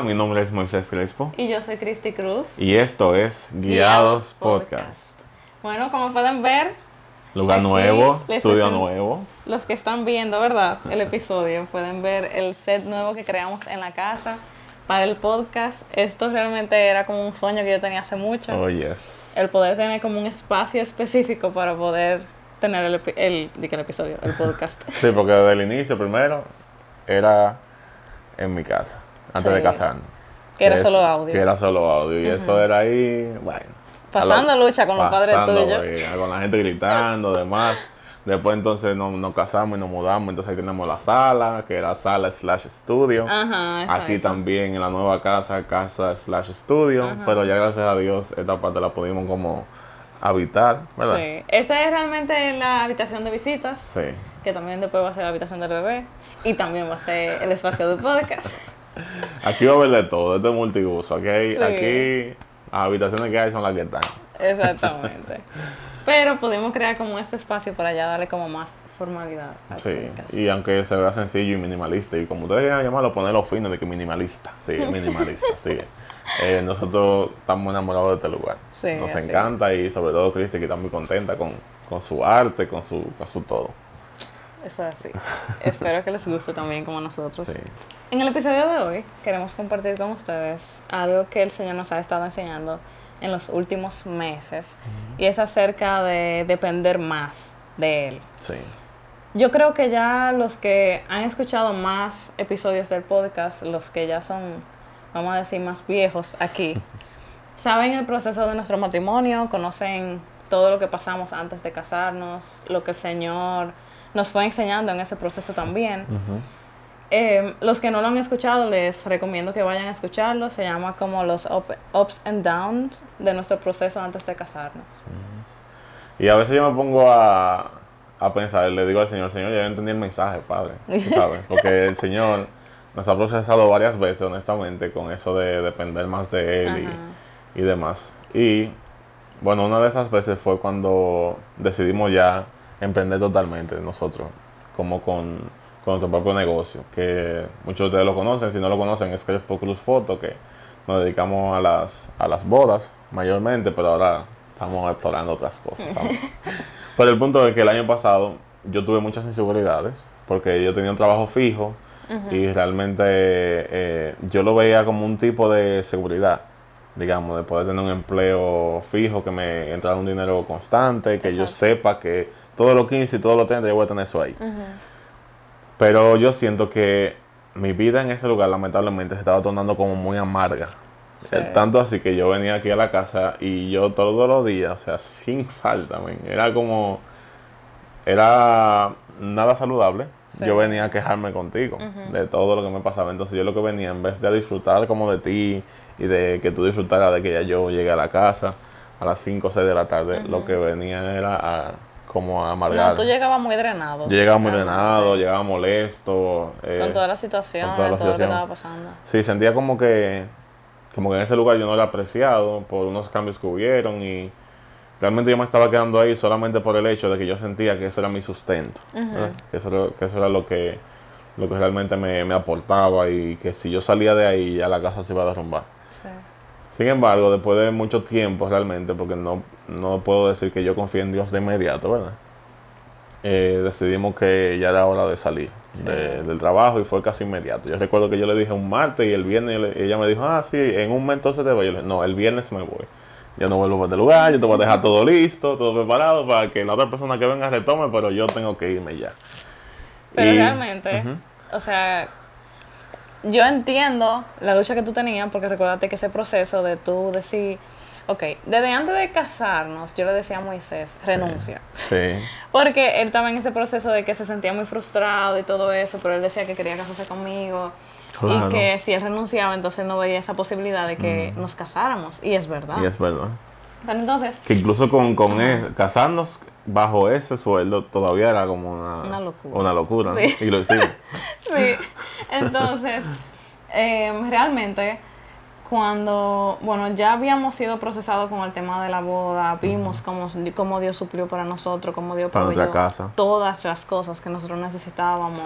Hola, mi nombre es Moisés Crespo. Y yo soy Cristi Cruz. Y esto es Guiados, Podcast. Bueno, como pueden ver. Lugar nuevo, estudio nuevo. Los que están viendo, ¿verdad? El episodio, pueden ver el set nuevo que creamos en la casa para el podcast. Esto realmente era como un sueño que yo tenía hace mucho. Oh, yes. El poder tener como un espacio específico para poder tener el, el, el episodio, el podcast. sí, porque desde el inicio primero era en mi casa, antes de casarnos. Que, era solo audio. Que era solo audio. Y eso era ahí, bueno. Pasando lucha con los padres tuyos. con la gente gritando, demás. Después entonces nos, casamos y nos mudamos, entonces ahí tenemos la sala, que era sala slash estudio. Aquí también en la nueva casa, casa slash estudio. Pero ya gracias a Dios esta parte la pudimos como habitar, ¿verdad? Sí. Esta es realmente la habitación de visitas. Sí. Que también después va a ser la habitación del bebé. Y también va a ser el espacio del podcast. Aquí va a haber de todo, esto es multiuso. Aquí, aquí las habitaciones que hay son las que están. Exactamente. Pero pudimos crear como este espacio para ya darle como más formalidad. sí, y aunque se vea sencillo y minimalista, y como ustedes quieran llamarlo, ponerlo fino de que minimalista. Sí, minimalista, sí. Eh, nosotros estamos enamorados de este lugar. Sí, Nos encanta y sobre todo Cristi que está muy contenta con, con su arte, con su, con su todo. Eso es así. Espero que les guste también como a nosotros. En el episodio de hoy queremos compartir con ustedes algo que el Señor nos ha estado enseñando en los últimos meses y es acerca de depender más de Él. Sí. Yo creo que ya los que han escuchado más episodios del podcast, los que ya son, vamos a decir, más viejos aquí, saben el proceso de nuestro matrimonio, conocen todo lo que pasamos antes de casarnos, lo que el Señor nos fue enseñando en ese proceso también. Em, los que no lo han escuchado, les recomiendo que vayan a escucharlo. Se llama como los ups and downs de nuestro proceso antes de casarnos. Y a veces yo me pongo a, a pensar, le digo al Señor, Señor, ya entendí el mensaje, Padre. ¿sabes? Porque el Señor nos ha procesado varias veces, honestamente, con eso de depender más de Él y, y demás. Y bueno, una de esas veces fue cuando decidimos ya emprender totalmente nosotros, como con, nuestro propio negocio, que muchos de ustedes lo conocen, si no lo conocen es Crespo Cruz Foto, que nos dedicamos a las, a las bodas mayormente, pero ahora estamos explorando otras cosas. pero el punto es que el año pasado yo tuve muchas inseguridades, porque yo tenía un trabajo fijo y realmente eh, yo lo veía como un tipo de seguridad digamos, de poder tener un empleo fijo, que me entrara un dinero constante, que yo sepa que todos los 15 y todos los 30 yo voy a tener eso ahí. Pero yo siento que mi vida en ese lugar lamentablemente se estaba tornando como muy amarga. Tanto así que yo venía aquí a la casa y yo todos los días, o sea, sin falta, era como, era nada saludable. Yo venía a quejarme contigo de todo lo que me pasaba. Entonces yo lo que venía, en vez de disfrutar como de ti y de que tú disfrutaras de que ya yo llegué a la casa a las 5 o 6 de la tarde, lo que venía era a como amargado. No, tú llegabas muy drenado. Yo llegaba muy drenado, llegaba molesto. Eh, con toda la situación, todo lo que estaba pasando. Sí, sentía como que, como que en ese lugar yo no era apreciado por unos cambios que hubieron y realmente yo me estaba quedando ahí solamente por el hecho de que yo sentía que ese era mi sustento. que, eso era, que, eso era, lo que, lo que realmente me, me aportaba y que si yo salía de ahí ya la casa se iba a derrumbar. Sí. Sin embargo, después de mucho tiempo realmente, porque no, no puedo decir que yo confíe en Dios de inmediato, ¿verdad? Eh, decidimos que ya era hora de salir del trabajo y fue casi inmediato. Yo recuerdo que yo le dije un martes y el viernes ella me dijo, ah, sí, en un mes entonces te voy. Yo le dije, no, el viernes me voy. Yo no vuelvo para este lugar, yo te voy a dejar todo listo, todo preparado para que la otra persona que venga retome, pero yo tengo que irme ya. Pero realmente, o sea, yo entiendo la lucha que tú tenías, porque recuérdate que ese proceso de tú decir, ok, desde antes de casarnos, yo le decía a Moisés, renuncia. Sí. Porque él estaba en ese proceso de que se sentía muy frustrado y todo eso, pero él decía que quería casarse conmigo. Y que si él renunciaba, entonces no veía esa posibilidad de que mm. nos casáramos. Y es verdad. Y es verdad. Pero entonces... Que incluso con, con él, casarnos bajo ese sueldo todavía era como una, una locura. Una locura, sí. Y lo sí. Entonces, em, realmente, cuando, bueno, ya habíamos sido procesados con el tema de la boda, vimos cómo, cómo, Dios suplió para nosotros, cómo Dios para casa. todas las cosas que nosotros necesitábamos.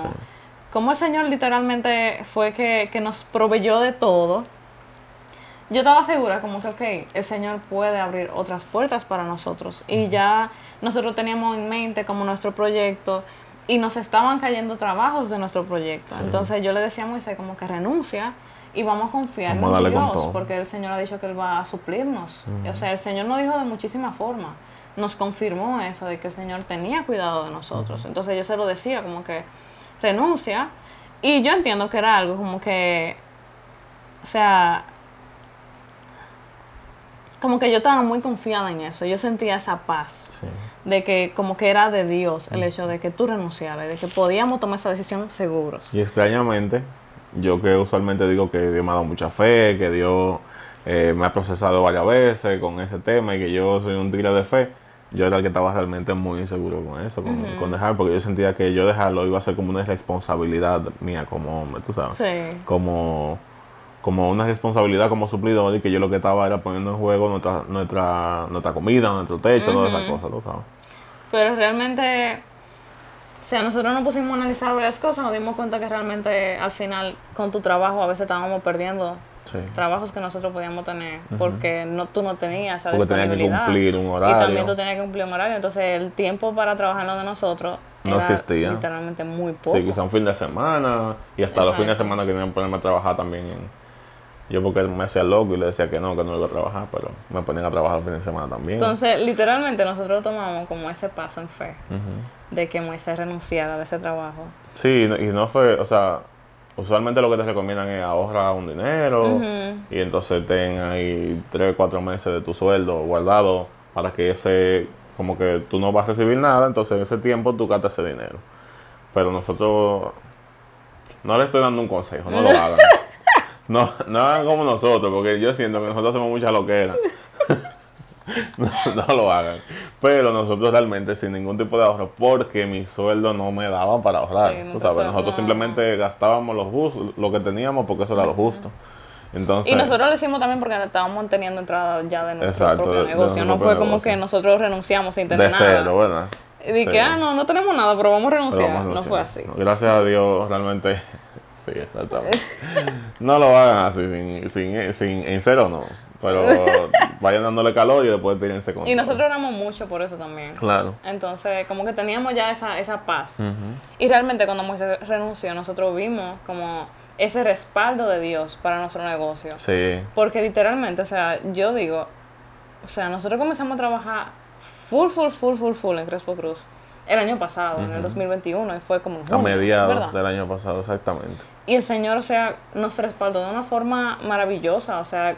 como el Señor literalmente fue que, que nos proveyó de todo, yo estaba segura como que, ok, el Señor puede abrir otras puertas para nosotros. Y ya nosotros teníamos en mente como nuestro proyecto y nos estaban cayendo trabajos de nuestro proyecto. Entonces yo le decía a Moisés como que renuncia y vamos a confiar en Dios, porque el Señor ha dicho que Él va a suplirnos. O sea, el Señor nos dijo de muchísimas formas. Nos confirmó eso, de que el Señor tenía cuidado de nosotros. Entonces yo se lo decía como que renuncia. Y yo entiendo que era algo como que, o sea, como que yo estaba muy confiada en eso. Yo sentía esa paz de que como que era de Dios el hecho de que tú renunciaras, de que podíamos tomar esa decisión seguros. Y extrañamente, yo que usualmente digo que Dios me ha dado mucha fe, que Dios eh, me ha procesado varias veces con ese tema y que yo soy un tigre de fe, yo era el que estaba realmente muy inseguro con eso, con, dejar, porque yo sentía que yo dejarlo iba a ser como una responsabilidad mía como hombre, tú sabes. Sí. Como como una responsabilidad como suplidor y que yo lo que estaba era poniendo en juego nuestra nuestra nuestra comida, nuestro techo, todas esas cosas, ¿tú sabes? Pero realmente, o sea, nosotros nos pusimos a analizar varias cosas, nos dimos cuenta que realmente al final con tu trabajo a veces estábamos perdiendo trabajos que nosotros podíamos tener porque no tú no tenías esa porque tenías que cumplir un horario. Y también tú tenías que cumplir un horario, entonces el tiempo para trabajar lo de nosotros no existía. Literalmente muy poco. Sí, quizá un fin de semana y hasta los fines de semana que ponerme a trabajar también en yo porque me hacía loco y le decía que no, que no iba a trabajar, pero me ponían a trabajar el fin de semana también. Entonces, literalmente nosotros tomamos como ese paso en fe de que Moisés renunciara de ese trabajo. Sí, y no fue, o sea, usualmente lo que te recomiendan es ahorrar un dinero y entonces ten ahí tres cuatro meses de tu sueldo guardado para que ese, como que tú no vas a recibir nada, entonces en ese tiempo tú gastas ese dinero. Pero nosotros, no le estoy dando un consejo, no lo hagan. No, no hagan como nosotros, porque yo siento que nosotros hacemos mucha loquera. no, no, lo hagan. Pero nosotros realmente sin ningún tipo de ahorro, porque mi sueldo no me daba para ahorrar. nosotros simplemente gastábamos los lo que teníamos porque eso era lo justo. Entonces, y nosotros lo hicimos también porque estábamos teniendo entrada ya de nuestro propio negocio. no fue como que nosotros renunciamos sin tener nada. De cero, ¿verdad? Y dije, ah, no, no tenemos nada, pero vamos a renunciar. No fue así. Gracias a Dios, realmente Sí, exactamente. no lo hagan así, sin, sin, sin, en cero no. Pero vayan dándole calor y después tírense con Y nosotros oramos mucho por eso también. Claro. Entonces, como que teníamos ya esa, esa paz. Y realmente cuando Moisés renunció, nosotros vimos como ese respaldo de Dios para nuestro negocio. Sí. Porque literalmente, o sea, yo digo, o sea, nosotros comenzamos a trabajar full, full, full, full, full en Crespo Cruz el año pasado, en el 2021, y fue como A mediados del año pasado, exactamente. Y el Señor, o sea, nos respaldó de una forma maravillosa, o sea,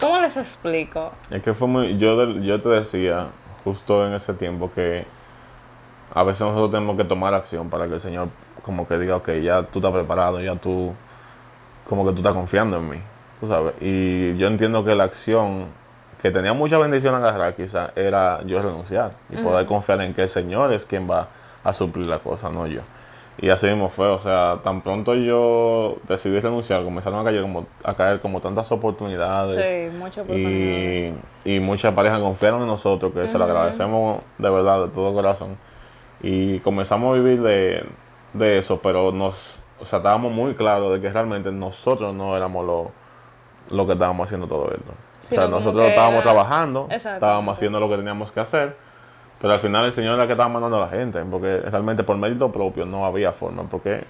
¿cómo les explico? Es que fue muy, yo, yo te decía justo en ese tiempo que a veces nosotros tenemos que tomar acción para que el Señor como que diga, ok, ya tú estás preparado, ya tú, como que tú estás confiando en mí, tú sabes. Y yo entiendo que la acción que tenía mucha bendición agarrar quizá era yo renunciar y poder confiar en que el Señor es quien va a suplir la cosa, no yo. Y así mismo fue, o sea, tan pronto yo decidí renunciar, comenzaron a caer como, a caer como tantas oportunidades. Sí, muchas oportunidades. Y, muchas parejas confiaron en nosotros, que se lo agradecemos de verdad, de todo corazón. Y comenzamos a vivir de, de eso, pero nos, o sea, estábamos muy claros de que realmente nosotros no éramos lo, lo que estábamos haciendo todo esto o sea, nosotros estábamos trabajando, estábamos haciendo lo que teníamos que hacer, pero al final el Señor era el que estaba mandando a la gente, porque realmente por mérito propio no había forma, porque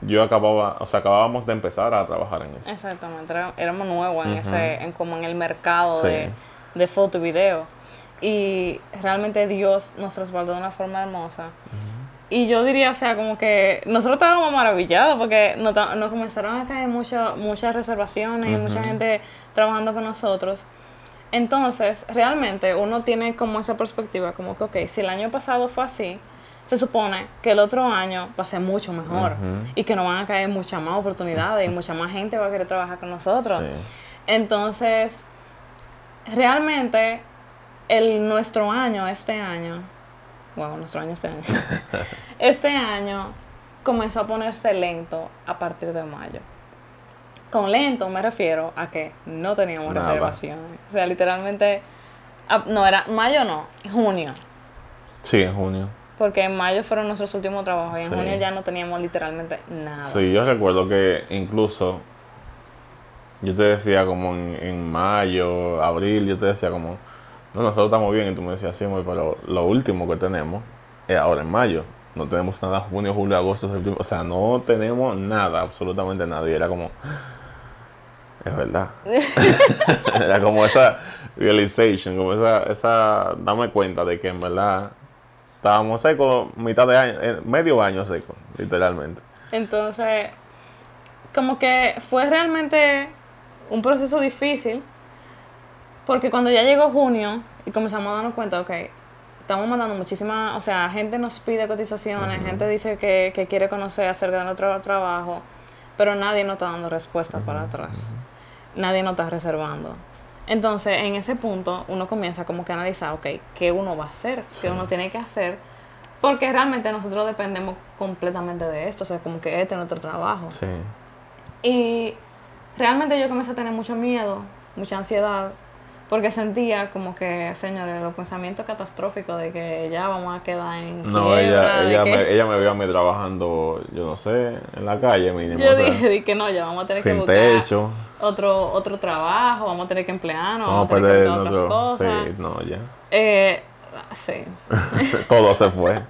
yo acababa, o sea, acabábamos de empezar a trabajar en eso. Exactamente, éramos nuevos en ese, en como en el mercado de, de, foto y video. Y realmente Dios nos respaldó de una forma hermosa. Y yo diría, o sea, como que nosotros estábamos maravillados porque nos, comenzaron a caer muchas reservaciones y mucha gente trabajando con nosotros. Entonces, realmente uno tiene como esa perspectiva, como que, ok, si el año pasado fue así, se supone que el otro año va a ser mucho mejor y que nos van a caer muchas más oportunidades y mucha más gente va a querer trabajar con nosotros. Entonces, realmente, el, nuestro año, este año, bueno, nuestro año este año, este año comenzó a ponerse lento a partir de mayo. Con lento me refiero a que no teníamos reservaciones. O sea, literalmente, no era mayo, no, junio. Sí, en junio. Porque en mayo fueron nuestros últimos trabajos y en Sí. junio ya no teníamos literalmente nada. Sí, yo recuerdo que incluso yo te decía como en, en mayo, abril, yo te decía como, no, nosotros estamos bien y tú me decías, sí, amor, pero lo último que tenemos es ahora en mayo. No tenemos nada junio, julio, agosto, septiembre, o sea, no tenemos nada, absolutamente nada. Y era como, es verdad. era como esa realization, como esa, esa, dame cuenta de que en verdad estábamos secos mitad de año, eh, medio año seco, literalmente. Entonces, como que fue realmente un proceso difícil, porque cuando ya llegó junio y comenzamos a darnos cuenta, ok, estamos mandando muchísima, o sea, gente nos pide cotizaciones, gente dice que, que quiere conocer acerca de nuestro trabajo, pero nadie nos está dando respuesta para atrás, nadie nos está reservando. Entonces, en ese punto, uno comienza como que a analizar, ok, ¿qué uno va a hacer? ¿Qué uno tiene que hacer? Porque realmente nosotros dependemos completamente de esto, o sea, como que este es nuestro trabajo. Sí. Y realmente yo comencé a tener mucho miedo, mucha ansiedad, porque sentía como que, señores, los pensamientos catastróficos de que ya vamos a quedar en No, quiebra, ella, ella, que- me, ella me vio a mí trabajando, yo no sé, en la calle mínimo. yo o sea, dije, di que no, ya vamos a tener que sin buscar techo. otro otro trabajo, vamos a tener que emplearnos, Vamos vamos, a tener que buscar otras cosas. Sí, no, ya. Eh, sí. Todo se fue.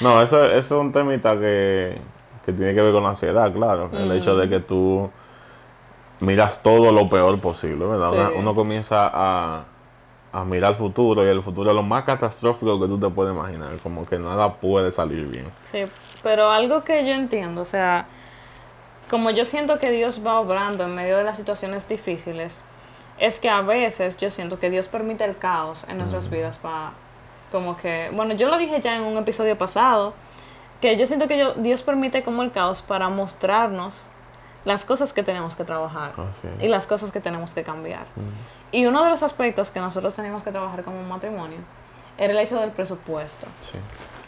No, eso, eso es un temita que, que tiene que ver con la ansiedad, claro. El hecho de que tú miras todo lo peor posible, ¿verdad? Sí. Una- Uno comienza a, a mirar el futuro y el futuro es lo más catastrófico que tú te puedes imaginar. Como que nada puede salir bien. Sí, pero algo que yo entiendo, o sea, como yo siento que Dios va obrando en medio de las situaciones difíciles, es que a veces yo siento que Dios permite el caos en nuestras vidas para, como que, bueno, yo lo dije ya en un episodio pasado, que yo siento que yo- Dios permite como el caos para mostrarnos las cosas que tenemos que trabajar es. y las cosas que tenemos que cambiar. Y uno de los aspectos que nosotros tenemos que trabajar como matrimonio era el hecho del presupuesto. Sí.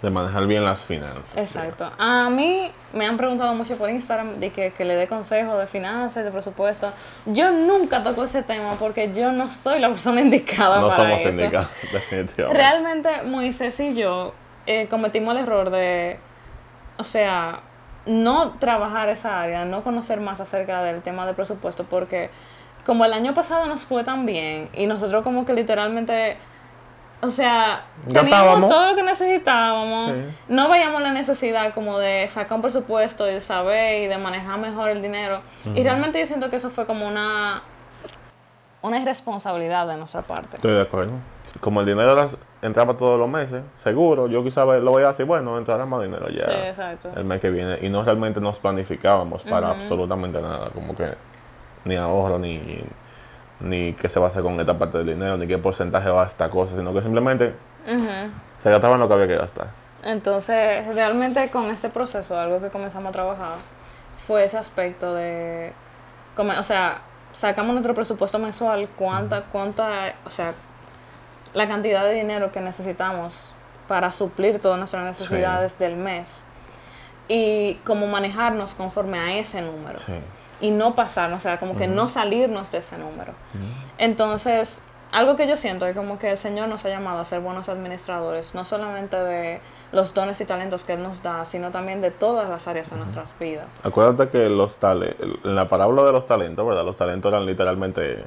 De manejar bien las finanzas. Exacto. A mí me han preguntado mucho por Instagram de que, que le dé consejos de finanzas, de presupuesto. Yo nunca toco ese tema porque yo no soy la persona indicada No para somos eso. sindicatos, definitivamente. Realmente Moisés y yo eh, cometimos el error de, o sea, no trabajar esa área, no conocer más acerca del tema de presupuesto porque como el año pasado nos fue tan bien y nosotros como que literalmente, o sea, teníamos todo lo que necesitábamos, Sí. no veíamos la necesidad como de sacar un presupuesto y de saber y de manejar mejor el dinero. Y realmente yo siento que eso fue como una, una irresponsabilidad de nuestra parte. Estoy de acuerdo. Como el dinero las- entraba todos los meses, seguro, yo quizás lo voy a decir, bueno, entrará más dinero ya Sí, exacto. el mes que viene. Y no realmente nos planificábamos para absolutamente nada, como que ni ahorro, ni, ni qué se va a hacer con esta parte del dinero, ni qué porcentaje va a esta cosa, sino que simplemente se gastaba en lo que había que gastar. Entonces, realmente con este proceso, algo que comenzamos a trabajar fue ese aspecto de, o sea, sacamos nuestro presupuesto mensual, cuánta, cuánta, o sea, la cantidad de dinero que necesitamos para suplir todas nuestras necesidades del mes y cómo manejarnos conforme a ese número Sí. y no pasarnos, o sea, como que no salirnos de ese número. Entonces, algo que yo siento es como que el Señor nos ha llamado a ser buenos administradores, no solamente de los dones y talentos que Él nos da, sino también de todas las áreas de nuestras vidas. Acuérdate que los tale- en la parábola de los talentos, ¿verdad? Los talentos eran literalmente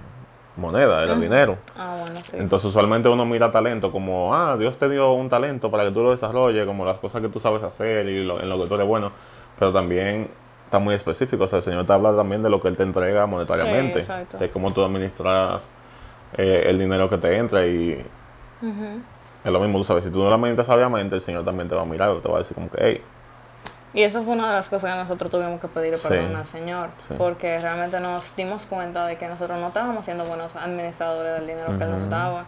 moneda, era dinero. Ah, bueno, sí. Entonces usualmente uno mira talento como, ah, Dios te dio un talento para que tú lo desarrolles, como las cosas que tú sabes hacer y lo- en lo que tú eres bueno, pero también está muy específico, o sea, el Señor te habla también de lo que Él te entrega monetariamente, Sí, exacto. de cómo tú administras eh, el dinero que te entra y es lo mismo, tú sabes, si tú no lo administras sabiamente, el Señor también te va a mirar, te va a decir como que, hey, Y eso fue una de las cosas que nosotros tuvimos que pedir Sí. perdón al Señor, Sí. porque realmente nos dimos cuenta de que nosotros no estábamos siendo buenos administradores del dinero que Él nos daba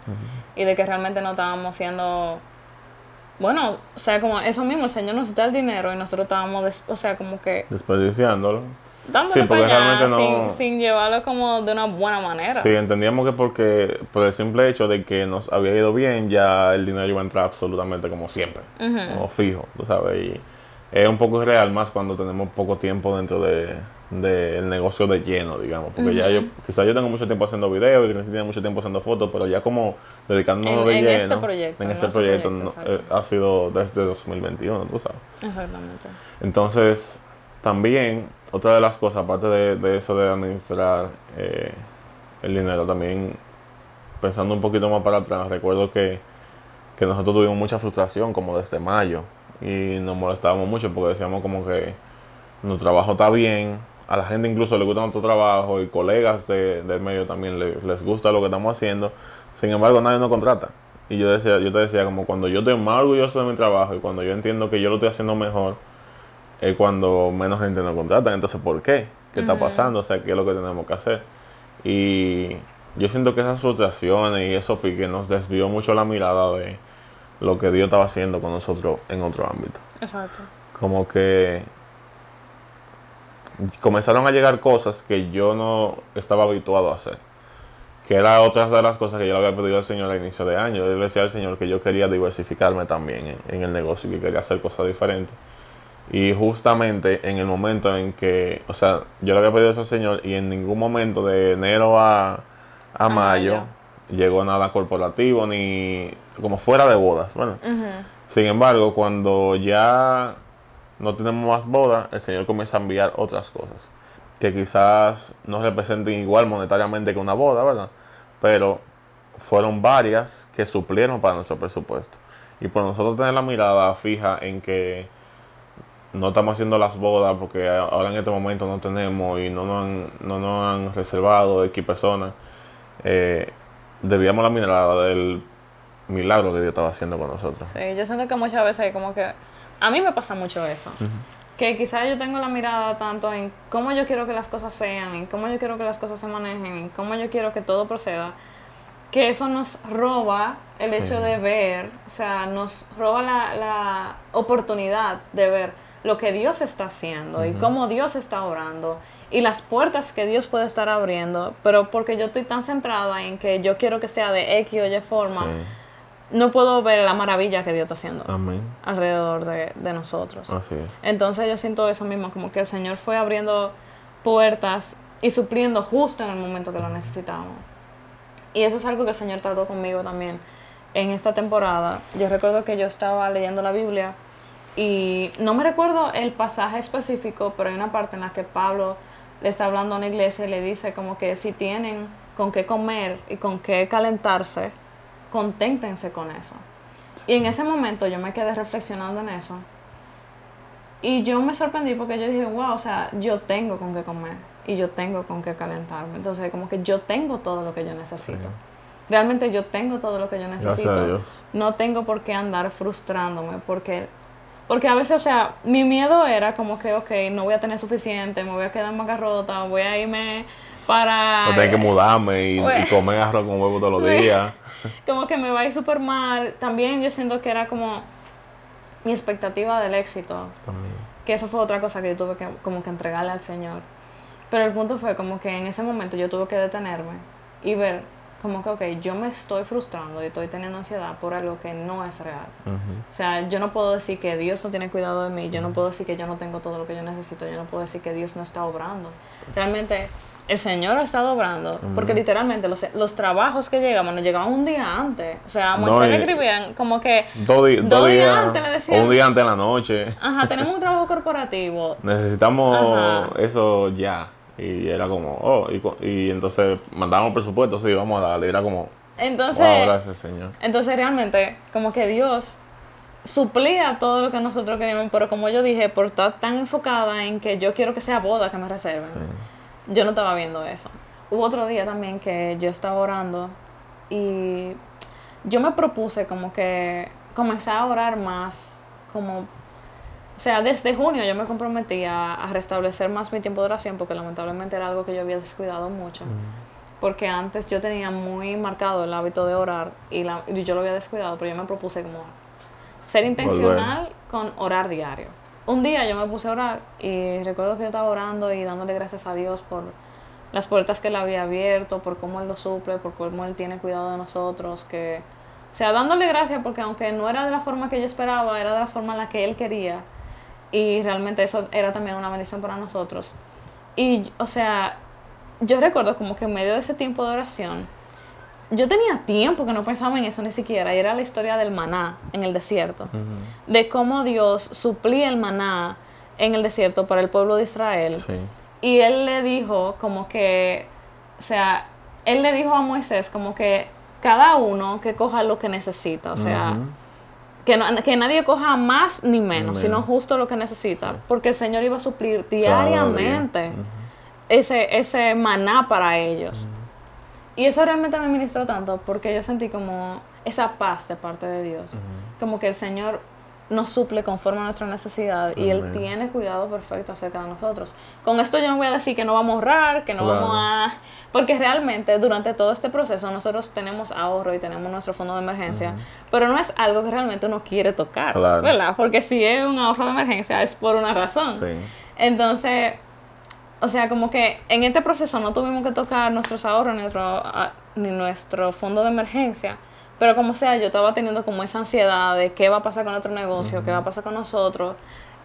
y de que realmente no estábamos siendo, bueno, o sea, como eso mismo, el Señor nos da el dinero y nosotros estábamos, des- o sea, como que desperdiciándolo. dándole Sí, porque para allá realmente no- sin, sin llevarlo como de una buena manera. Sí, entendíamos que porque, por el simple hecho de que nos había ido bien, ya el dinero iba a entrar absolutamente como siempre, como fijo, tú sabes, y es un poco irreal más cuando tenemos poco tiempo dentro de del negocio de lleno, digamos, porque ya yo, quizás yo tengo mucho tiempo haciendo videos y tiene mucho tiempo haciendo fotos, pero ya como dedicándonos En- de en lleno este proyecto, en este proyecto, proyecto, no- eh, ha sido desde 2021, tú sabes. Exactamente. Entonces, también, otra de las cosas, aparte de, de eso de administrar eh, el dinero, también pensando un poquito más para atrás, recuerdo que, que nosotros tuvimos mucha frustración como desde mayo y nos molestábamos mucho porque decíamos como que nuestro trabajo está bien, a la gente incluso le gusta nuestro trabajo y colegas de- del medio también le- les gusta lo que estamos haciendo, sin embargo nadie nos contrata. Y yo, decía, yo te decía, como cuando yo estoy más orgulloso de mi trabajo y cuando yo entiendo que yo lo estoy haciendo mejor, es cuando menos gente nos contrata. Entonces, ¿por qué? ¿Qué está pasando? O sea, ¿qué es lo que tenemos que hacer? Y yo siento que esas frustraciones y esos piques nos desvió mucho la mirada de lo que Dios estaba haciendo con nosotros en otro ámbito. Exacto. Como que comenzaron a llegar cosas que yo no estaba habituado a hacer. Que era otra de las cosas que yo le había pedido al Señor al inicio de año. Yo le decía al Señor que yo quería diversificarme también en, en el negocio y que quería hacer cosas diferentes. Y justamente en el momento en que, o sea, yo le había pedido eso al Señor y en ningún momento de enero a, a, mayo, mayo. llegó nada corporativo ni como fuera de bodas. Bueno, Ujú. sin embargo, cuando ya no tenemos más bodas, el Señor comienza a enviar otras cosas que quizás no representen igual monetariamente que una boda, ¿verdad? Pero fueron varias que suplieron para nuestro presupuesto. Y por nosotros tener la mirada fija en que no estamos haciendo las bodas porque ahora en este momento no tenemos y no nos han, no nos han reservado X personas, eh, debíamos la mirada del milagro que Dios estaba haciendo con nosotros. Sí, yo siento que muchas veces como que a mí me pasa mucho eso. Que quizás yo tengo la mirada tanto en cómo yo quiero que las cosas sean, en cómo yo quiero que las cosas se manejen, en cómo yo quiero que todo proceda, que eso nos roba el hecho Sí. de ver, o sea, nos roba la, la oportunidad de ver lo que Dios está haciendo y cómo Dios está obrando y las puertas que Dios puede estar abriendo, pero porque yo estoy tan centrada en que yo quiero que sea de X o Y forma, Sí. No puedo ver la maravilla que Dios está haciendo Amén. alrededor de, de nosotros. Así es. Entonces yo siento eso mismo, como que el Señor fue abriendo puertas y supliendo justo en el momento que lo necesitábamos. Y eso es algo que el Señor trató conmigo también en esta temporada. Yo recuerdo que yo estaba leyendo la Biblia y no me recuerdo el pasaje específico, pero hay una parte en la que Pablo le está hablando a una iglesia y le dice como que si tienen con qué comer y con qué calentarse, conténtense con eso. Y en ese momento yo me quedé reflexionando en eso. Y yo me sorprendí porque yo dije, wow, o sea, yo tengo con qué comer y yo tengo con qué calentarme. Entonces, como que yo tengo todo lo que yo necesito. Sí. Realmente yo tengo todo lo que yo necesito. a Dios. No tengo por qué andar frustrándome porque porque a veces, o sea, mi miedo era como que, ok, no voy a tener suficiente, me voy a quedar en bancarrota, voy a irme para... No tengo que mudarme y, y comer arroz con huevo todos los días. como que me va a ir súper mal. También yo siento que era como mi expectativa del éxito. También. Que eso fue otra cosa que yo tuve que como que entregarle al Señor. Pero el punto fue como que en ese momento yo tuve que detenerme y ver como que, ok, yo me estoy frustrando y estoy teniendo ansiedad por algo que no es real. Ujú. O sea, yo no puedo decir que Dios no tiene cuidado de mí, yo no puedo decir que yo no tengo todo lo que yo necesito, yo no puedo decir que Dios no está obrando. Realmente el Señor ha estado obrando, porque literalmente los, los trabajos que llegaban nos llegaban un día antes. O sea, a No, Moisés le y- escribían como que, Dos, di- dos días días, antes le decían. o un día antes en la noche. ajá, tenemos un trabajo corporativo. Necesitamos Ajá. eso ya. Y era como, oh, y, y entonces mandamos presupuesto, sí, vamos a darle. Era como, Entonces, wow, gracias, Señor. entonces realmente como que Dios suplía todo lo que nosotros queríamos, pero como yo dije, por estar tan enfocada en que yo quiero que sea boda que me reserven. Yo no estaba viendo eso. Hubo otro día también que yo estaba orando y yo me propuse como que comenzar a orar más, como, o sea, desde junio yo me comprometí a, a restablecer más mi tiempo de oración porque lamentablemente era algo que yo había descuidado mucho. Porque antes yo tenía muy marcado el hábito de orar y, la- y yo lo había descuidado, pero yo me propuse como ser intencional con orar diario. Un día yo me puse a orar y recuerdo que yo estaba orando y dándole gracias a Dios por las puertas que Él había abierto, por cómo Él lo suple, por cómo Él tiene cuidado de nosotros, que, o sea, dándole gracias porque aunque no era de la forma que yo esperaba, era de la forma en la que Él quería y realmente eso era también una bendición para nosotros. Y, o sea, yo recuerdo como que en medio de ese tiempo de oración, yo tenía tiempo que no pensaba en eso ni siquiera, y era la historia del maná en el desierto, de cómo Dios suplía el maná en el desierto para el pueblo de Israel. Y él le dijo como que, o sea, él le dijo a Moisés como que cada uno que coja lo que necesita, o sea, que, que, nadie coja más ni menos, sino justo lo que necesita, porque el Señor iba a suplir diariamente ese, ese maná para ellos. Y eso realmente me ministró tanto porque yo sentí como esa paz de parte de Dios. Como que el Señor nos suple conforme a nuestra necesidad y Él tiene cuidado perfecto acerca de nosotros. Con esto yo no voy a decir que no vamos a ahorrar, que no vamos a... Porque realmente durante todo este proceso nosotros tenemos ahorro y tenemos nuestro fondo de emergencia, pero no es algo que realmente uno quiere tocar, ¿verdad? Porque si es un ahorro de emergencia es por una razón. Entonces, o sea, como que en este proceso no tuvimos que tocar nuestros ahorros ni nuestro, ah, ni nuestro fondo de emergencia, pero como sea, yo estaba teniendo como esa ansiedad de qué va a pasar con nuestro negocio, qué va a pasar con nosotros,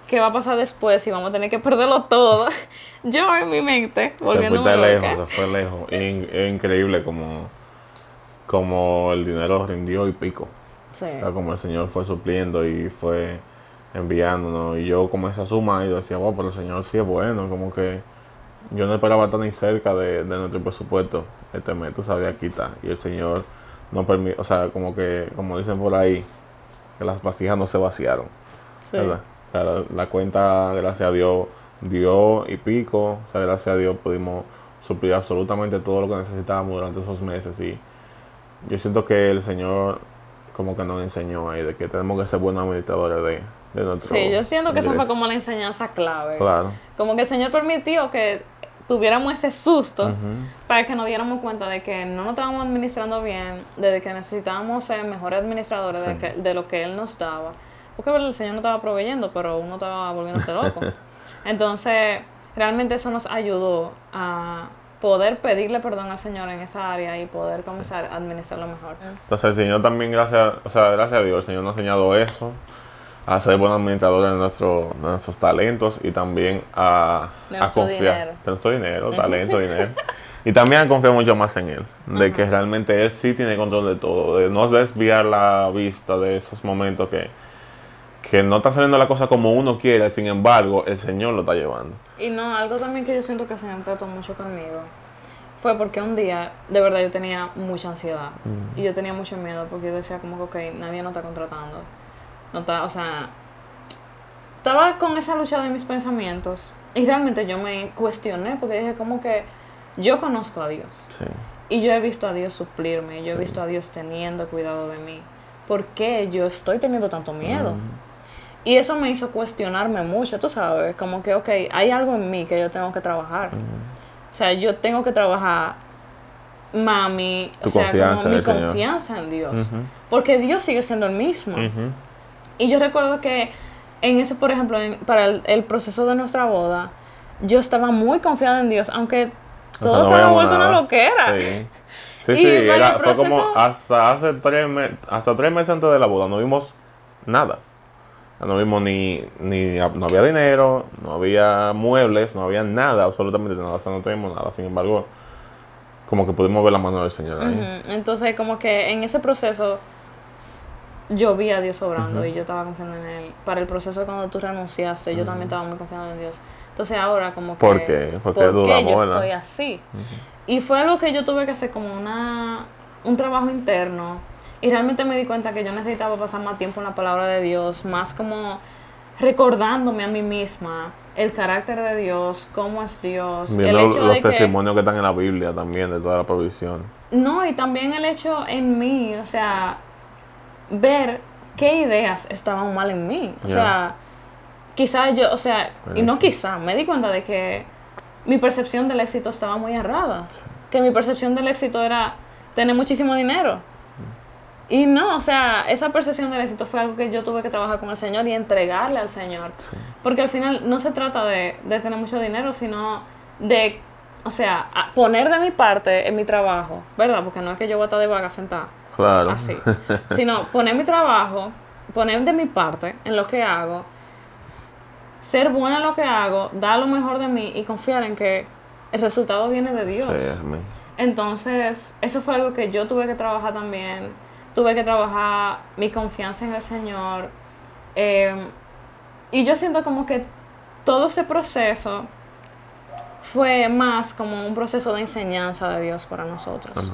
qué va a pasar después si vamos a tener que perderlo todo. yo en mi mente, volviendo Se fue lejos, se fue lejos. Es increíble como, como el dinero rindió y pico. Sí. O sea, como el Señor fue supliendo y fue enviándonos. Y yo como esa suma y decía, wow, pero el Señor sí es bueno, como que yo no esperaba estar ni cerca de, nuestro presupuesto este mes, tú sabes, aquí está. Y el Señor no permite, o sea, como que, como dicen por ahí, que las vasijas no se vaciaron. ¿verdad? O sea, la, cuenta, gracias a Dios, dio y pico. O sea, gracias a Dios pudimos suplir absolutamente todo lo que necesitábamos durante esos meses. Y yo siento que el Señor como que nos enseñó ahí de que tenemos que ser buenos administradores de, de nuestro Sí, yo siento que eso fue como la enseñanza clave. Claro. Como que el Señor permitió que tuviéramos ese susto para que nos diéramos cuenta de que no nos estábamos administrando bien, de que necesitábamos ser mejores administradores de, lo que Él nos daba. Porque el Señor no estaba proveyendo, pero uno estaba volviéndose loco. Entonces, realmente eso nos ayudó a poder pedirle perdón al Señor en esa área y poder comenzar a administrarlo mejor. Entonces, el Señor también, gracias, o sea, gracias a Dios, el Señor nos ha enseñado eso a ser buenos administradores de, nuestro, de nuestros talentos y también a, a confiar. De nuestro dinero, talento, dinero. Y también a confiar mucho más en Él, de que realmente Él sí tiene control de todo, de no desviar la vista de esos momentos que, que no está saliendo la cosa como uno quiere, sin embargo, el Señor lo está llevando. Y no, algo también que yo siento que el Señor trató mucho conmigo fue porque un día, de verdad, yo tenía mucha ansiedad y yo tenía mucho miedo porque yo decía como que, ok, nadie nos está contratando no estaba, o sea, estaba con esa lucha de mis pensamientos y realmente yo me cuestioné porque dije como que yo conozco a Dios. Y yo he visto a Dios suplirme, yo he visto a Dios teniendo cuidado de mí. ¿Por qué yo estoy teniendo tanto miedo? Y eso me hizo cuestionarme mucho, tú sabes, como que, ok, hay algo en mí que yo tengo que trabajar. O sea, yo tengo que trabajar mami, o sea, como mi confianza en Dios. Porque Dios sigue siendo el mismo. Y yo recuerdo que en ese, por ejemplo, para el, proceso de nuestra boda, yo estaba muy confiada en Dios, aunque todo estaba vuelto una loquera. Sí, sí, sí fue como hasta hace tres, hasta tres meses antes de la boda, no vimos nada. No vimos ni, ni, no había dinero, no había muebles, no había nada, absolutamente nada, o sea, no teníamos nada. Sin embargo, como que pudimos ver la mano del Señor ahí. Entonces, como que en ese proceso yo vi a Dios obrando y yo estaba confiando en Él. Para el proceso de cuando tú renunciaste, yo también estaba muy confiando en Dios. Entonces ahora como que... ¿Por qué? Porque yo estoy así. Y fue algo que yo tuve que hacer como una, un trabajo interno. Y realmente me di cuenta que yo necesitaba pasar más tiempo en la palabra de Dios, más como recordándome a mí misma el carácter de Dios, cómo es Dios. Viendo los testimonios que están en la Biblia también de toda la provisión. No, y también el hecho en mí, o sea, ver qué ideas estaban mal en mí. O sea, quizás yo, o sea, y no quizá, me di cuenta de que mi percepción del éxito estaba muy errada. Que mi percepción del éxito era tener muchísimo dinero. Y no, o sea, esa percepción del éxito fue algo que yo tuve que trabajar con el Señor y entregarle al Señor. Porque al final no se trata de, de, tener mucho dinero, sino de, o sea, poner de mi parte en mi trabajo, ¿verdad? Porque no es que yo voy a estar de vaga sentada Claro. Así. Sino poner mi trabajo, poner de mi parte en lo que hago, ser buena en lo que hago, dar lo mejor de mí y confiar en que el resultado viene de Dios. Entonces, eso fue algo que yo tuve que trabajar también. Tuve que trabajar mi confianza en el Señor. Eh, y yo siento como que todo ese proceso fue más como un proceso de enseñanza de Dios para nosotros.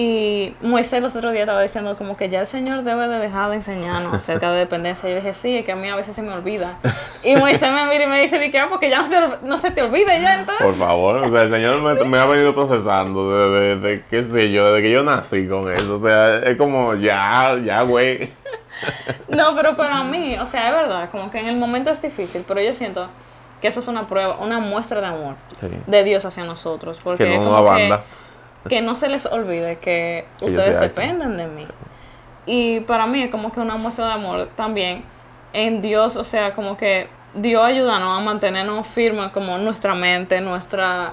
Y Moisés los otros días estaba diciendo como que ya el Señor debe de dejar de enseñarnos acerca de dependencia. Y yo dije, sí, es que a mí a veces se me olvida. Y Moisés me mira y me dice, ¿qué? Ah, porque ya no se, no se te olvide ya entonces. Por favor, o sea, el Señor me, me ha venido procesando desde, de, qué sé yo, desde que yo nací con eso. O sea, es como, ya, ya, güey. No, pero para mí, o sea, es verdad, como que en el momento es difícil, pero yo siento que eso es una prueba, una muestra de amor de Dios hacia nosotros. Porque que no una banda que no se les olvide que, ustedes dependen de mí. Y para mí es como que una muestra de amor también en Dios, o sea, como que Dios ayúdanos a mantenernos firmes como nuestra mente, nuestra,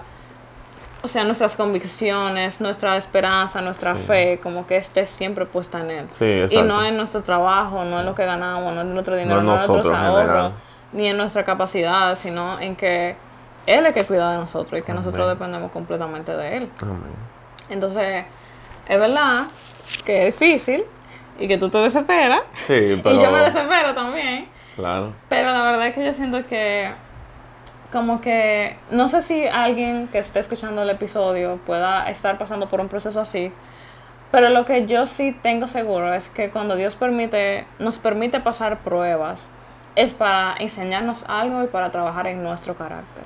o sea, nuestras convicciones, nuestra esperanza, nuestra fe, como que esté siempre puesta en Él. y no en nuestro trabajo, no en lo que ganamos, no en nuestro dinero, no, en nuestros ahorros, ni en nuestra capacidad, sino en que Él es que cuida de nosotros y que nosotros dependemos completamente de Él. Amén. Entonces, es verdad que es difícil y que tú te desesperas. Sí, pero... Y yo me desespero también. Claro. Pero la verdad es que yo siento que como que no sé si alguien que esté escuchando el episodio pueda estar pasando por un proceso así, pero lo que yo sí tengo seguro es que cuando Dios permite nos permite pasar pruebas es para enseñarnos algo y para trabajar en nuestro carácter.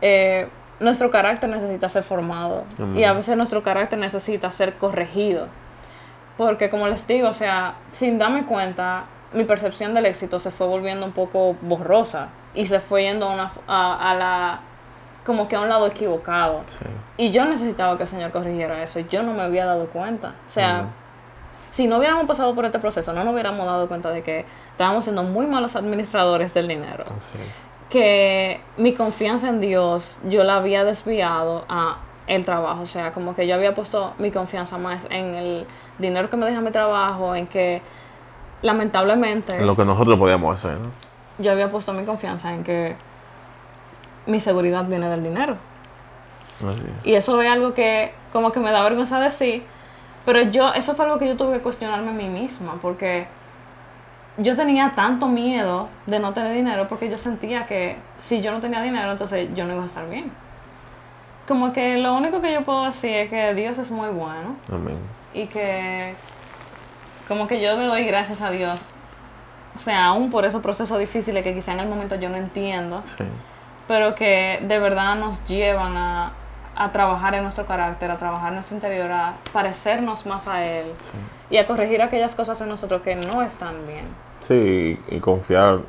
Eh, nuestro carácter necesita ser formado y a veces nuestro carácter necesita ser corregido. Porque como les digo, o sea, sin darme cuenta, mi percepción del éxito se fue volviendo un poco borrosa y se fue yendo a, una, a, la como que a un lado equivocado. Y yo necesitaba que el Señor corrigiera eso. y Yo no me había dado cuenta. O sea, si no hubiéramos pasado por este proceso, no nos hubiéramos dado cuenta de que estábamos siendo muy malos administradores del dinero que mi confianza en Dios yo la había desviado a el trabajo, o sea, como que yo había puesto mi confianza más en el dinero que me deja mi trabajo, en que lamentablemente... En lo que nosotros podíamos hacer, ¿no? Yo había puesto mi confianza en que mi seguridad viene del dinero. Y eso es algo que como que me da vergüenza decir, pero yo, eso fue algo que yo tuve que cuestionarme a mí misma, porque yo tenía tanto miedo de no tener dinero porque yo sentía que si yo no tenía dinero, entonces yo no iba a estar bien. Como que lo único que yo puedo decir es que Dios es muy bueno. Amén. Y que como que yo le doy gracias a Dios. O sea, aún por esos procesos difíciles que quizá en el momento yo no entiendo. Sí. Pero que de verdad nos llevan a, a trabajar en nuestro carácter, a trabajar en nuestro interior, a parecernos más a Él. Y a corregir aquellas cosas en nosotros que no están bien. Sí, y confiar,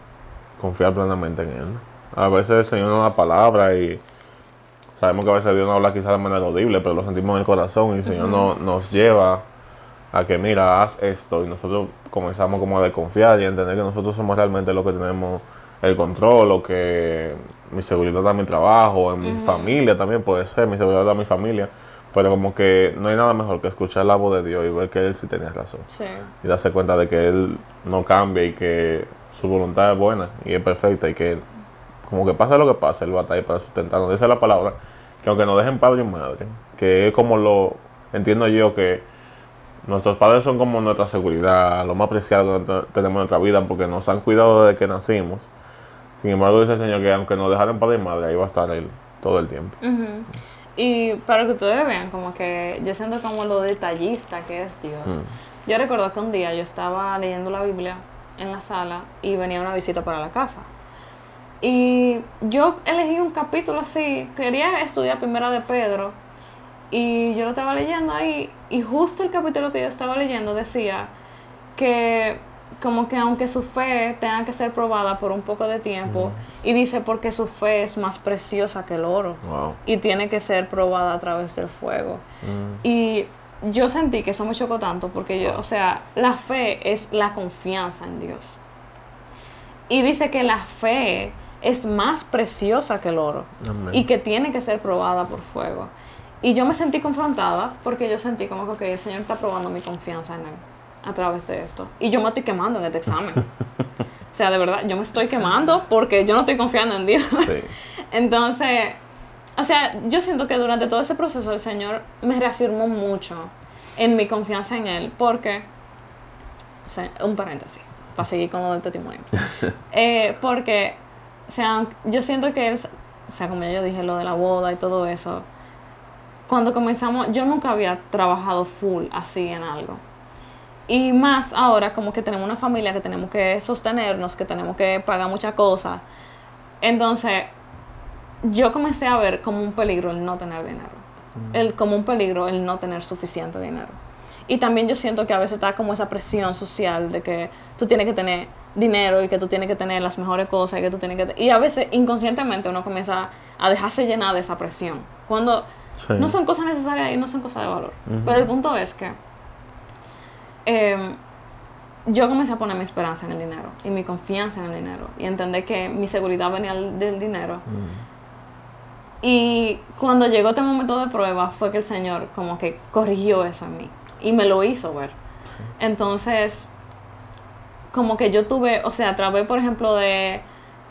confiar plenamente en Él. A veces el Señor nos da palabra y sabemos que a veces Dios no habla quizás de manera audible, pero lo sentimos en el corazón y el Señor nos lleva a que, mira, haz esto. Y nosotros comenzamos como a desconfiar y a entender que nosotros somos realmente los que tenemos el control o que mi seguridad da mi trabajo, en mi familia también puede ser, mi seguridad da mi familia. Pero como que no hay nada mejor que escuchar la voz de Dios y ver que Él sí tenía razón. Y darse cuenta de que Él no cambia y que su voluntad es buena y es perfecta y que como que pase lo que pase, Él va a estar ahí para sustentarnos. Dice la palabra que aunque nos dejen padre y madre, que es como lo entiendo yo que nuestros padres son como nuestra seguridad, lo más preciado que tenemos en nuestra vida porque nos han cuidado desde que nacimos. Sin embargo, dice el Señor que aunque nos dejaran padre y madre, ahí va a estar Él todo el tiempo. Y para que ustedes vean, como que yo siento como lo detallista que es Dios. Mm. Yo recuerdo que un día yo estaba leyendo la Biblia en la sala y venía una visita para la casa. Y yo elegí un capítulo así, quería estudiar primera de Pedro y yo lo estaba leyendo ahí y justo el capítulo que yo estaba leyendo decía que como que aunque su fe tenga que ser probada por un poco de tiempo, y dice porque su fe es más preciosa que el oro, y tiene que ser probada a través del fuego. Mm. Y yo sentí que eso me chocó tanto, porque yo, o sea, la fe es la confianza en Dios. Y dice que la fe es más preciosa que el oro, y que tiene que ser probada por fuego. Y yo me sentí confrontada porque yo sentí como que el Señor está probando mi confianza en Él a través de esto. Y yo me estoy quemando en este examen. o sea, de verdad, yo me estoy quemando porque yo no estoy confiando en Dios. Entonces, o sea, yo siento que durante todo ese proceso el Señor me reafirmó mucho en mi confianza en Él, porque, o sea, un paréntesis, para seguir con lo del testimonio, eh, porque, o sea, yo siento que Él, o sea, como yo dije, lo de la boda y todo eso, cuando comenzamos, yo nunca había trabajado full así en algo. Y más ahora, como que tenemos una familia que tenemos que sostenernos, que tenemos que pagar muchas cosas. Entonces, yo comencé a ver como un peligro el no tener dinero. El, como un peligro el no tener suficiente dinero. Y también yo siento que a veces está como esa presión social de que tú tienes que tener dinero y que tú tienes que tener las mejores cosas y que tú tienes que... Y a veces inconscientemente uno comienza a dejarse llenar de esa presión. Cuando no son cosas necesarias y no son cosas de valor. Pero el punto es que em, yo comencé a poner mi esperanza en el dinero y mi confianza en el dinero y entender que mi seguridad venía del dinero. Y cuando llegó este momento de prueba fue que el Señor como que corrigió eso en mí y me lo hizo ver. Entonces, como que yo tuve, o sea, a través, por ejemplo, de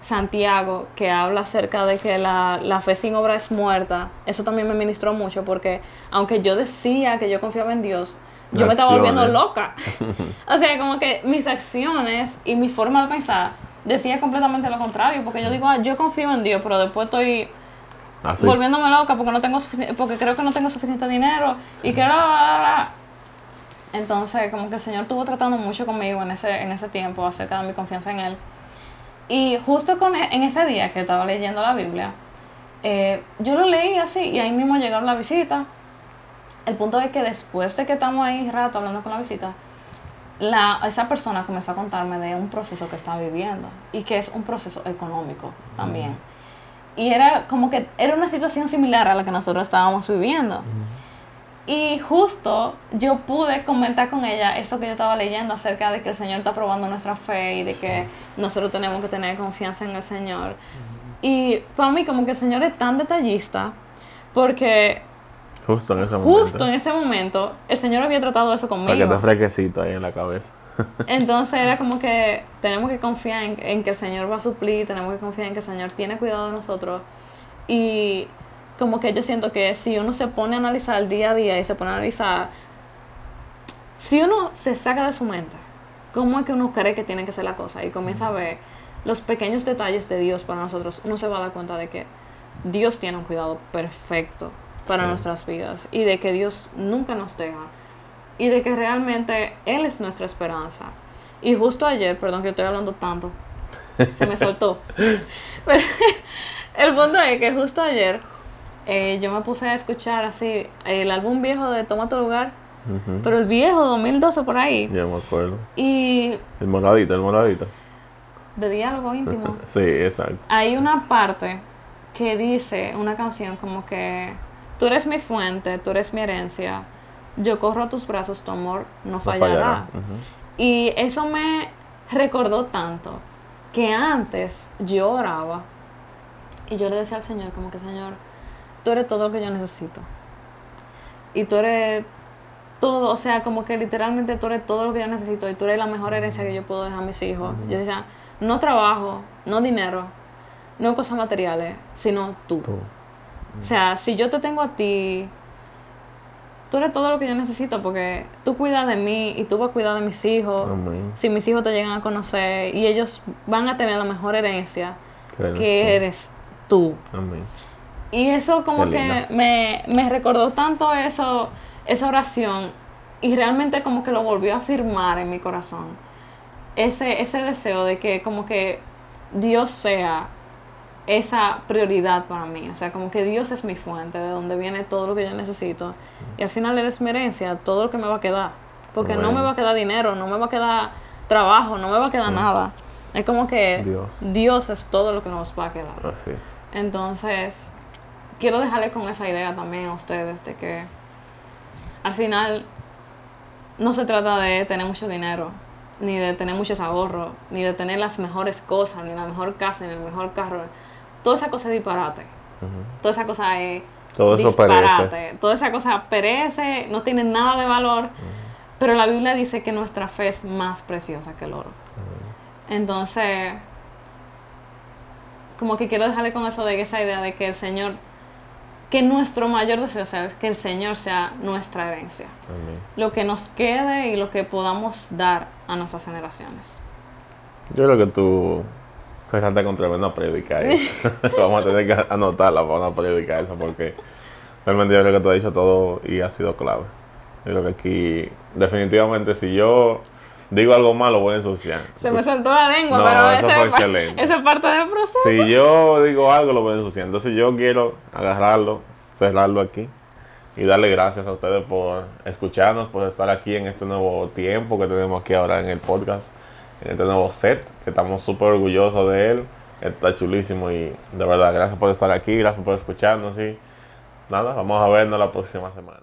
Santiago, que habla acerca de que la, la, fe sin obra es muerta, eso también me ministró mucho porque aunque yo decía que yo confiaba en Dios, yo me estaba volviendo loca. o sea, como que mis acciones y mi forma de pensar decía completamente lo contrario, porque yo digo, ah, yo confío en Dios, pero después estoy Ah, volviéndome loca porque no tengo porque creo que no tengo suficiente dinero y quiero entonces como que el Señor estuvo tratando mucho conmigo en ese en ese tiempo acerca de mi confianza en él. Y justo con e, en ese día que estaba leyendo la Biblia eh, yo lo leí así y ahí mismo llegaron la visita el punto es que después de que estamos ahí rato hablando con la visita la, esa persona comenzó a contarme de un proceso que estaba viviendo y que es un proceso económico también. Y era como que era una situación similar a la que nosotros estábamos viviendo. Y justo yo pude comentar con ella eso que yo estaba leyendo acerca de que el Señor está probando nuestra fe y de que nosotros tenemos que tener confianza en el Señor. Y para mí como que el Señor es tan detallista porque justo en ese momento, justo en ese momento el Señor había tratado eso conmigo. Para que fresquecito ahí en la cabeza. Entonces era como que tenemos que confiar en, que el Señor va a suplir, tenemos que confiar en que el Señor tiene cuidado de nosotros. Y como que yo siento que si uno se pone a analizar el día a día y se pone a analizar, si uno se saca de su mente cómo es que uno cree que tiene que ser la cosa y comienza a ver los pequeños detalles de Dios para nosotros, uno se va a dar cuenta de que Dios tiene un cuidado perfecto para nuestras vidas y de que Dios nunca nos deja y de que realmente Él es nuestra esperanza. Y justo ayer, perdón que estoy hablando tanto, se me soltó. Pero el punto es que justo ayer eh, yo me puse a escuchar así el álbum viejo de Toma tu lugar, pero el viejo 2012 por ahí. Ya me acuerdo. Y. El moradito, el moradito. De diálogo íntimo. sí, exacto. Hay una parte que dice, una canción como que tú eres mi fuente, tú eres mi herencia yo corro a tus brazos, tu amor no fallará. Y eso me recordó tanto que antes yo oraba y yo le decía al Señor como que Señor, tú eres todo lo que yo necesito. Y tú eres todo, o sea, como que literalmente tú eres todo lo que yo necesito y tú eres la mejor herencia que yo puedo dejar a mis hijos. Yo decía, no trabajo, no dinero, no cosas materiales, sino tú. O sea, si yo te tengo a ti, tú eres todo lo que yo necesito porque tú cuidas de mí y tú vas a cuidar de mis hijos. Si mis hijos te llegan a conocer y ellos van a tener la mejor herencia que eres tú. Y eso como que me, me, recordó tanto eso, esa oración y realmente como que lo volvió a afirmar en mi corazón. Ese, ese deseo de que como que Dios sea esa prioridad para mí. O sea, como que Dios es mi fuente, de donde viene todo lo que yo necesito. Y al final eres mi herencia, todo lo que me va a quedar. Porque no me va a quedar dinero, no me va a quedar trabajo, no me va a quedar nada. Es como que Dios. es todo lo que nos va a quedar. Así Entonces, quiero dejarle con esa idea también a ustedes de que al final no se trata de tener mucho dinero, ni de tener muchos ahorros, ni de tener las mejores cosas, ni la mejor casa, ni el mejor carro toda esa cosa es disparate. Toda esa cosa es Todo eso disparate. Toda esa cosa perece, no tiene nada de valor. Pero la Biblia dice que nuestra fe es más preciosa que el oro. Entonces, como que quiero dejarle con eso de esa idea de que el Señor que nuestro mayor deseo sea que el Señor sea nuestra herencia. Lo que nos quede y lo que podamos dar a nuestras generaciones. Yo creo que tú salta con tremenda prédica ahí. Vamos a tener que anotarla para una prédica esa porque realmente yo creo que tú has dicho todo y ha sido clave. Yo creo que aquí definitivamente si yo digo algo malo voy a ensuciar. Se me saltó la lengua, pero eso, fue excelente. Esa es parte del proceso. Si yo digo algo lo voy a ensuciar. Entonces yo quiero agarrarlo, cerrarlo aquí y darle gracias a ustedes por escucharnos, por estar aquí en este nuevo tiempo que tenemos aquí ahora en el podcast, en este nuevo set, que estamos súper orgullosos de él. Está chulísimo y de verdad, gracias por estar aquí, gracias por escucharnos y nada, vamos a vernos la próxima semana.